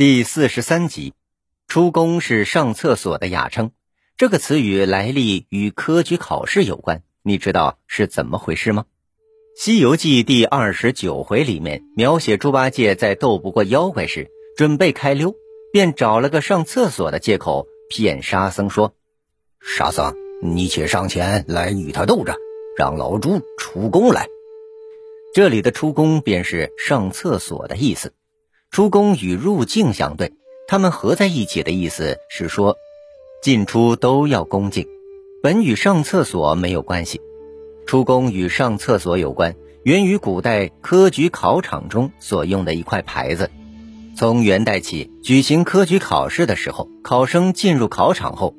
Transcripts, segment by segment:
第四十三集，出宫是上厕所的雅称。这个词语来历与科举考试有关，你知道是怎么回事吗？《西游记》第二十九回里面描写猪八戒在斗不过妖怪时，准备开溜，便找了个上厕所的借口骗沙僧说：“沙僧，你且上前来与他斗着，让老猪出宫来。”这里的出宫便是上厕所的意思。出宫与入境相对，他们合在一起的意思是说。进出都要恭敬，本与上厕所没有关系。出宫与上厕所有关，源于古代科举考场中所用的一块牌子。从元代起，举行科举考试的时候，考生进入考场后，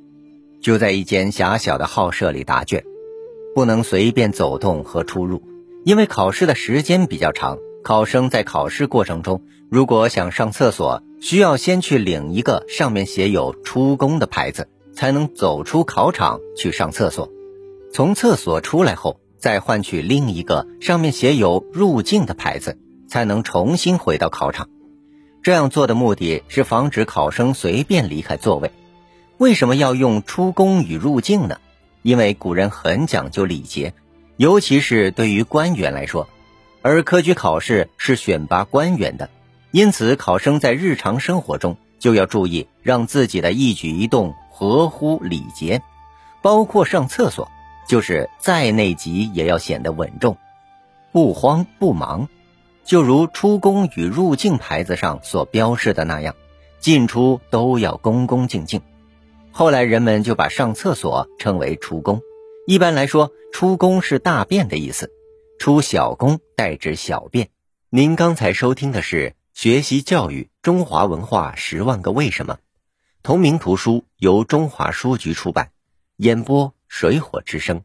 就在一间狭小的号舍里答卷，不能随便走动和出入。因为考试的时间比较长，考生在考试过程中，如果想上厕所，需要先去领一个上面写有“出宫”的牌子。才能走出考场去上厕所，从厕所出来后，再换取另一个上面写有“入境”的牌子，才能重新回到考场。这样做的目的是防止考生随便离开座位。为什么要用“出宫”与“入境”呢？因为古人很讲究礼节，尤其是对于官员来说，而科举考试是选拔官员的，因此考生在日常生活中就要注意，让自己的一举一动。合乎礼节，包括上厕所，就是再内急也要显得稳重，不慌不忙，就如出宫与入境牌子上所标示的那样，进出都要恭恭敬敬。后来人们就把上厕所称为出宫。一般来说，出宫是大便的意思，出小宫代指小便。您刚才收听的是《学习教育中华文化十万个为什么》。同名图书由中华书局出版，演播水火之声。